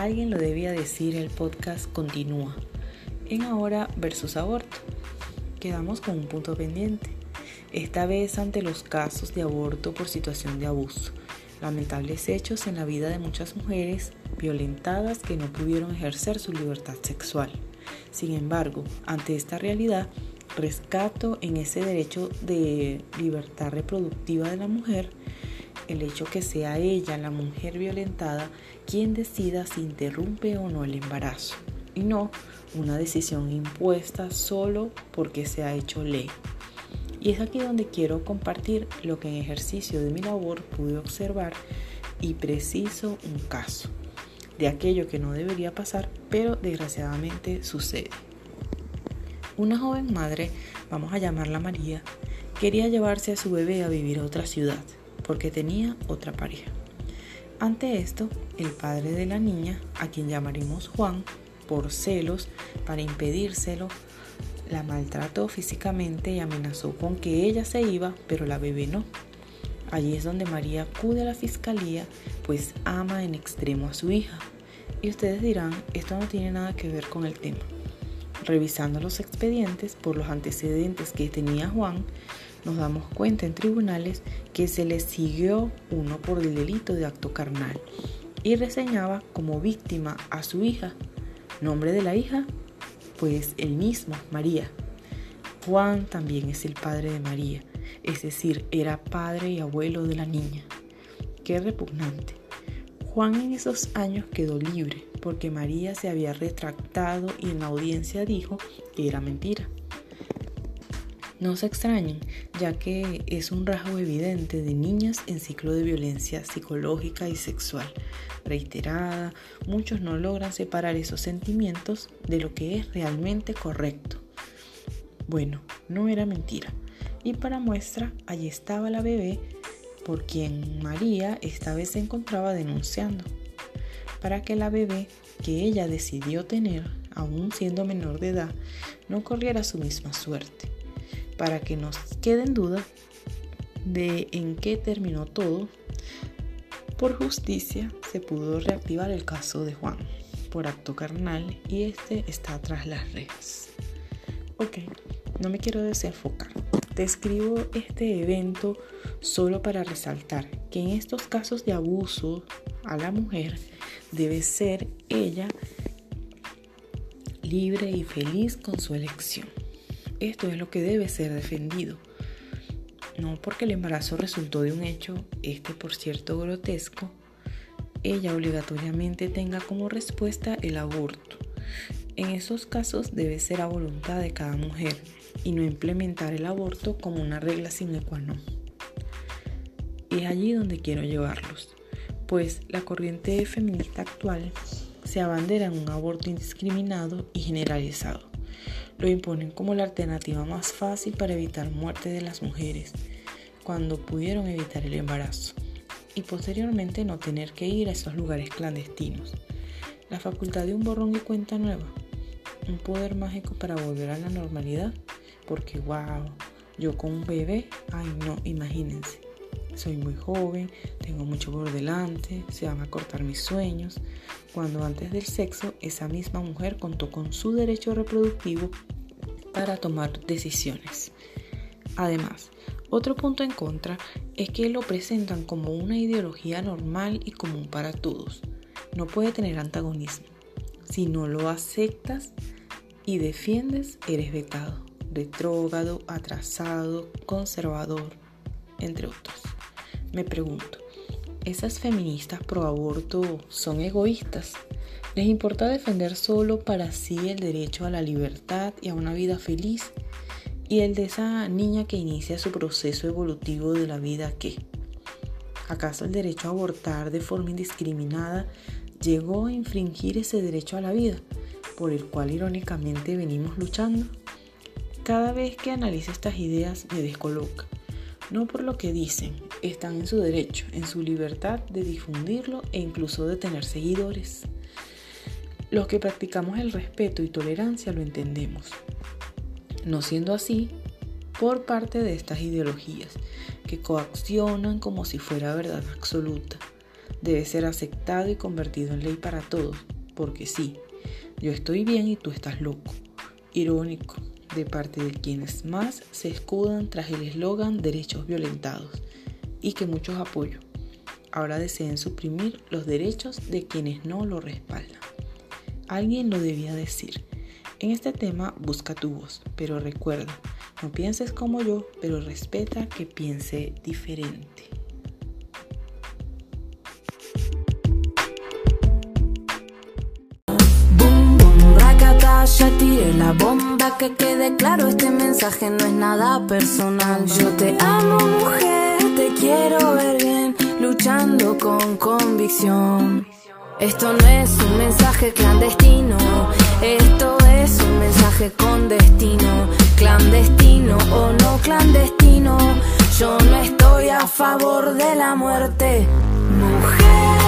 Alguien lo debía decir, el podcast continúa. En ahora versus aborto. Quedamos con un punto pendiente. Esta vez ante los casos de aborto por situación de abuso. Lamentables hechos en la vida de muchas mujeres violentadas que no pudieron ejercer su libertad sexual. Sin embargo, ante esta realidad, rescato en ese derecho de libertad reproductiva de la mujer el hecho que sea ella, la mujer violentada, quien decida si interrumpe o no el embarazo, y no una decisión impuesta solo porque se ha hecho ley. Y es aquí donde quiero compartir lo que en ejercicio de mi labor pude observar y preciso un caso de aquello que no debería pasar, pero desgraciadamente sucede. Una joven madre, vamos a llamarla María, quería llevarse a su bebé a vivir a otra ciudad porque tenía otra pareja. Ante esto, el padre de la niña, a quien llamaremos Juan, por celos, para impedírselo, la maltrató físicamente y amenazó con que ella se iba, pero la bebé no. Allí es donde María acude a la fiscalía, pues ama en extremo a su hija. Y ustedes dirán, esto no tiene nada que ver con el tema. Revisando los expedientes por los antecedentes que tenía Juan, nos damos cuenta en tribunales que se le siguió uno por el delito de acto carnal y reseñaba como víctima a su hija. ¿Nombre de la hija? Pues el mismo, María. Juan también es el padre de María, es decir, era padre y abuelo de la niña. Qué repugnante. Juan en esos años quedó libre porque María se había retractado y en la audiencia dijo que era mentira. No se extrañen, ya que es un rasgo evidente de niñas en ciclo de violencia psicológica y sexual reiterada. Muchos no logran separar esos sentimientos de lo que es realmente correcto. Bueno, no era mentira. Y para muestra, allí estaba la bebé por quien María esta vez se encontraba denunciando, para que la bebé que ella decidió tener, aún siendo menor de edad, no corriera su misma suerte para que nos quede en duda de en qué terminó todo, por justicia se pudo reactivar el caso de Juan por acto carnal y este está tras las rejas. Ok, no me quiero desenfocar. Describo este evento solo para resaltar que en estos casos de abuso a la mujer debe ser ella libre y feliz con su elección. Esto es lo que debe ser defendido. No porque el embarazo resultó de un hecho, este por cierto grotesco, ella obligatoriamente tenga como respuesta el aborto. En esos casos debe ser a voluntad de cada mujer y no implementar el aborto como una regla sine qua non. Es allí donde quiero llevarlos, pues la corriente feminista actual se abandera en un aborto indiscriminado y generalizado lo imponen como la alternativa más fácil para evitar muerte de las mujeres, cuando pudieron evitar el embarazo, y posteriormente no tener que ir a esos lugares clandestinos. La facultad de un borrón y cuenta nueva, un poder mágico para volver a la normalidad, porque wow, yo con un bebé, ay no, imagínense. Soy muy joven, tengo mucho por delante, se van a cortar mis sueños, cuando antes del sexo esa misma mujer contó con su derecho reproductivo para tomar decisiones. Además, otro punto en contra es que lo presentan como una ideología normal y común para todos. No puede tener antagonismo. Si no lo aceptas y defiendes, eres becado, retrógrado, atrasado, conservador, entre otros. Me pregunto, ¿esas feministas pro aborto son egoístas? ¿Les importa defender solo para sí el derecho a la libertad y a una vida feliz? ¿Y el de esa niña que inicia su proceso evolutivo de la vida qué? ¿Acaso el derecho a abortar de forma indiscriminada llegó a infringir ese derecho a la vida, por el cual irónicamente venimos luchando? Cada vez que analizo estas ideas me descoloca no por lo que dicen, están en su derecho, en su libertad de difundirlo e incluso de tener seguidores. Los que practicamos el respeto y tolerancia lo entendemos. No siendo así, por parte de estas ideologías que coaccionan como si fuera verdad absoluta, debe ser aceptado y convertido en ley para todos, porque sí, yo estoy bien y tú estás loco. Irónico, de parte de quienes más se escudan tras el eslogan derechos violentados y que muchos apoyo. Ahora desean suprimir los derechos de quienes no lo respaldan. Alguien lo debía decir. En este tema busca tu voz, pero recuerda, no pienses como yo, pero respeta que piense diferente. Ya tiré la bomba, que quede claro, este mensaje no es nada personal. Yo te amo, mujer, te quiero ver bien, luchando con convicción. Esto no es un mensaje clandestino, esto es un mensaje con destino, clandestino o no clandestino. Yo no estoy a favor de la muerte, mujer.